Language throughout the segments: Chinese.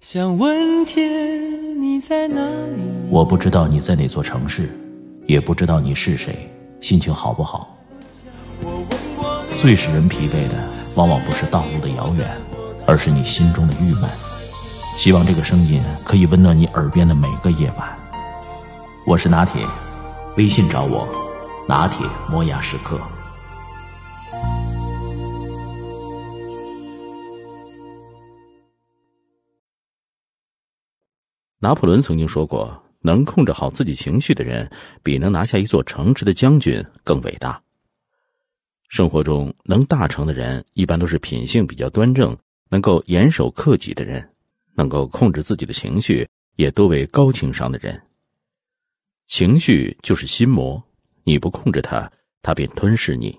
想问天你在哪里？我不知道你在哪座城市，也不知道你是谁，心情好不好？最使人疲惫的，往往不是道路的遥远，而是你心中的郁闷。希望这个声音可以温暖你耳边的每个夜晚。我是拿铁，微信找我，拿铁磨牙时刻。拿破仑曾经说过：“能控制好自己情绪的人，比能拿下一座城池的将军更伟大。”生活中能大成的人，一般都是品性比较端正、能够严守克己的人，能够控制自己的情绪，也多为高情商的人。情绪就是心魔，你不控制它，它便吞噬你。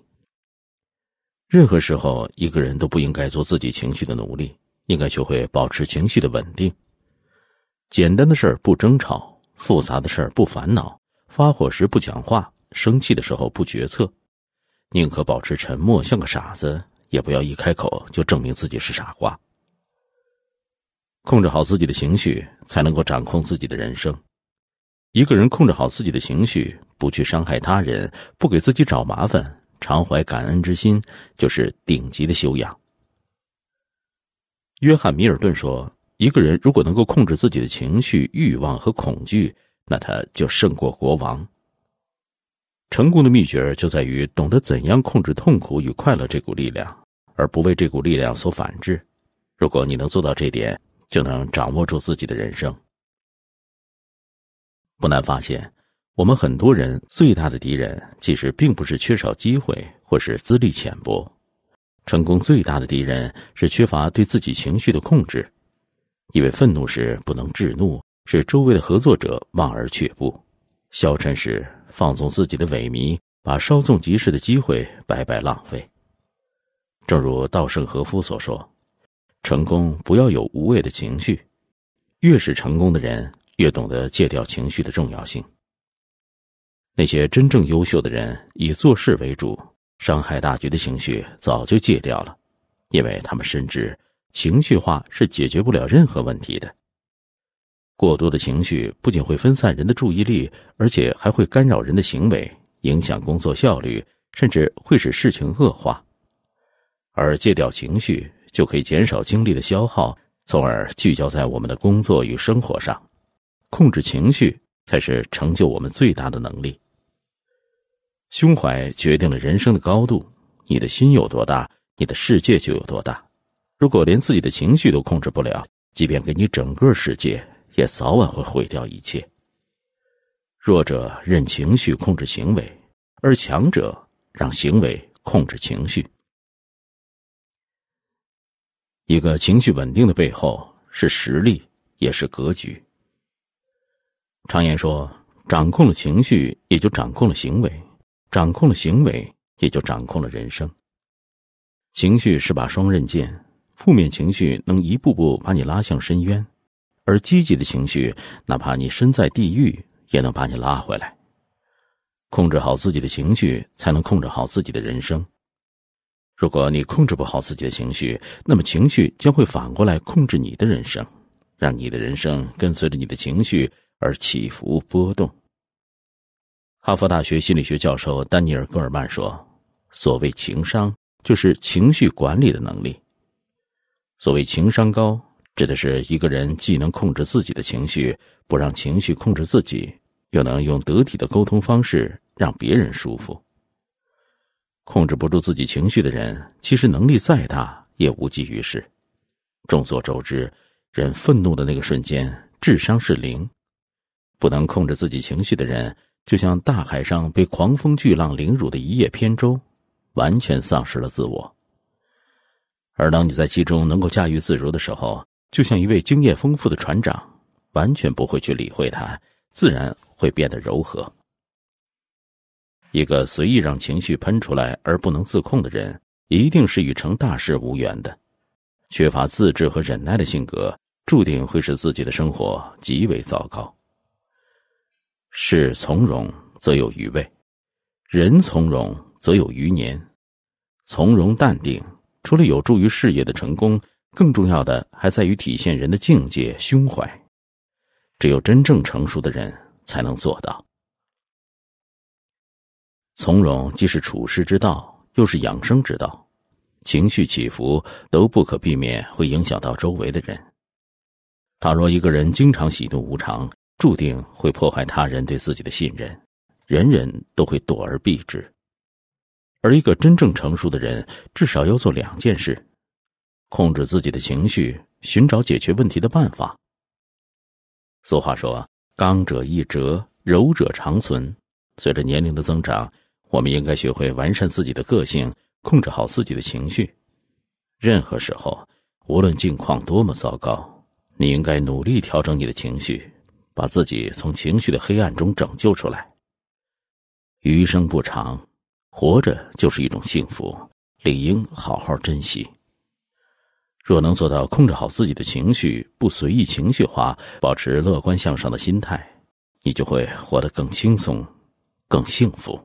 任何时候，一个人都不应该做自己情绪的奴隶，应该学会保持情绪的稳定。简单的事儿不争吵，复杂的事儿不烦恼，发火时不讲话，生气的时候不决策，宁可保持沉默，像个傻子，也不要一开口就证明自己是傻瓜。控制好自己的情绪，才能够掌控自己的人生。一个人控制好自己的情绪，不去伤害他人，不给自己找麻烦，常怀感恩之心，就是顶级的修养。约翰·米尔顿说。一个人如果能够控制自己的情绪、欲望和恐惧，那他就胜过国王。成功的秘诀就在于懂得怎样控制痛苦与快乐这股力量，而不为这股力量所反制。如果你能做到这点，就能掌握住自己的人生。不难发现，我们很多人最大的敌人，其实并不是缺少机会或是资历浅薄，成功最大的敌人是缺乏对自己情绪的控制。因为愤怒时不能制怒，使周围的合作者望而却步；消沉时放纵自己的萎靡，把稍纵即逝的机会白白浪费。正如稻盛和夫所说：“成功不要有无谓的情绪，越是成功的人，越懂得戒掉情绪的重要性。”那些真正优秀的人以做事为主，伤害大局的情绪早就戒掉了，因为他们深知。情绪化是解决不了任何问题的。过多的情绪不仅会分散人的注意力，而且还会干扰人的行为，影响工作效率，甚至会使事情恶化。而戒掉情绪，就可以减少精力的消耗，从而聚焦在我们的工作与生活上。控制情绪，才是成就我们最大的能力。胸怀决定了人生的高度，你的心有多大，你的世界就有多大。如果连自己的情绪都控制不了，即便给你整个世界，也早晚会毁掉一切。弱者任情绪控制行为，而强者让行为控制情绪。一个情绪稳定的背后是实力，也是格局。常言说，掌控了情绪，也就掌控了行为；掌控了行为，也就掌控了人生。情绪是把双刃剑。负面情绪能一步步把你拉向深渊，而积极的情绪，哪怕你身在地狱，也能把你拉回来。控制好自己的情绪，才能控制好自己的人生。如果你控制不好自己的情绪，那么情绪将会反过来控制你的人生，让你的人生跟随着你的情绪而起伏波动。哈佛大学心理学教授丹尼尔·戈尔曼说：“所谓情商，就是情绪管理的能力。”所谓情商高，指的是一个人既能控制自己的情绪，不让情绪控制自己，又能用得体的沟通方式让别人舒服。控制不住自己情绪的人，其实能力再大也无济于事。众所周知，人愤怒的那个瞬间，智商是零。不能控制自己情绪的人，就像大海上被狂风巨浪凌辱的一叶扁舟，完全丧失了自我。而当你在其中能够驾驭自如的时候，就像一位经验丰富的船长，完全不会去理会它，自然会变得柔和。一个随意让情绪喷出来而不能自控的人，一定是与成大事无缘的。缺乏自制和忍耐的性格，注定会使自己的生活极为糟糕。事从容则有余味，人从容则有余年，从容淡定。除了有助于事业的成功，更重要的还在于体现人的境界、胸怀。只有真正成熟的人才能做到。从容既是处世之道，又是养生之道。情绪起伏都不可避免会影响到周围的人。倘若一个人经常喜怒无常，注定会破坏他人对自己的信任，人人都会躲而避之。而一个真正成熟的人，至少要做两件事：控制自己的情绪，寻找解决问题的办法。俗话说：“刚者易折，柔者长存。”随着年龄的增长，我们应该学会完善自己的个性，控制好自己的情绪。任何时候，无论境况多么糟糕，你应该努力调整你的情绪，把自己从情绪的黑暗中拯救出来。余生不长，活着就是一种幸福，理应好好珍惜。若能做到控制好自己的情绪，不随意情绪化，保持乐观向上的心态，你就会活得更轻松、更幸福。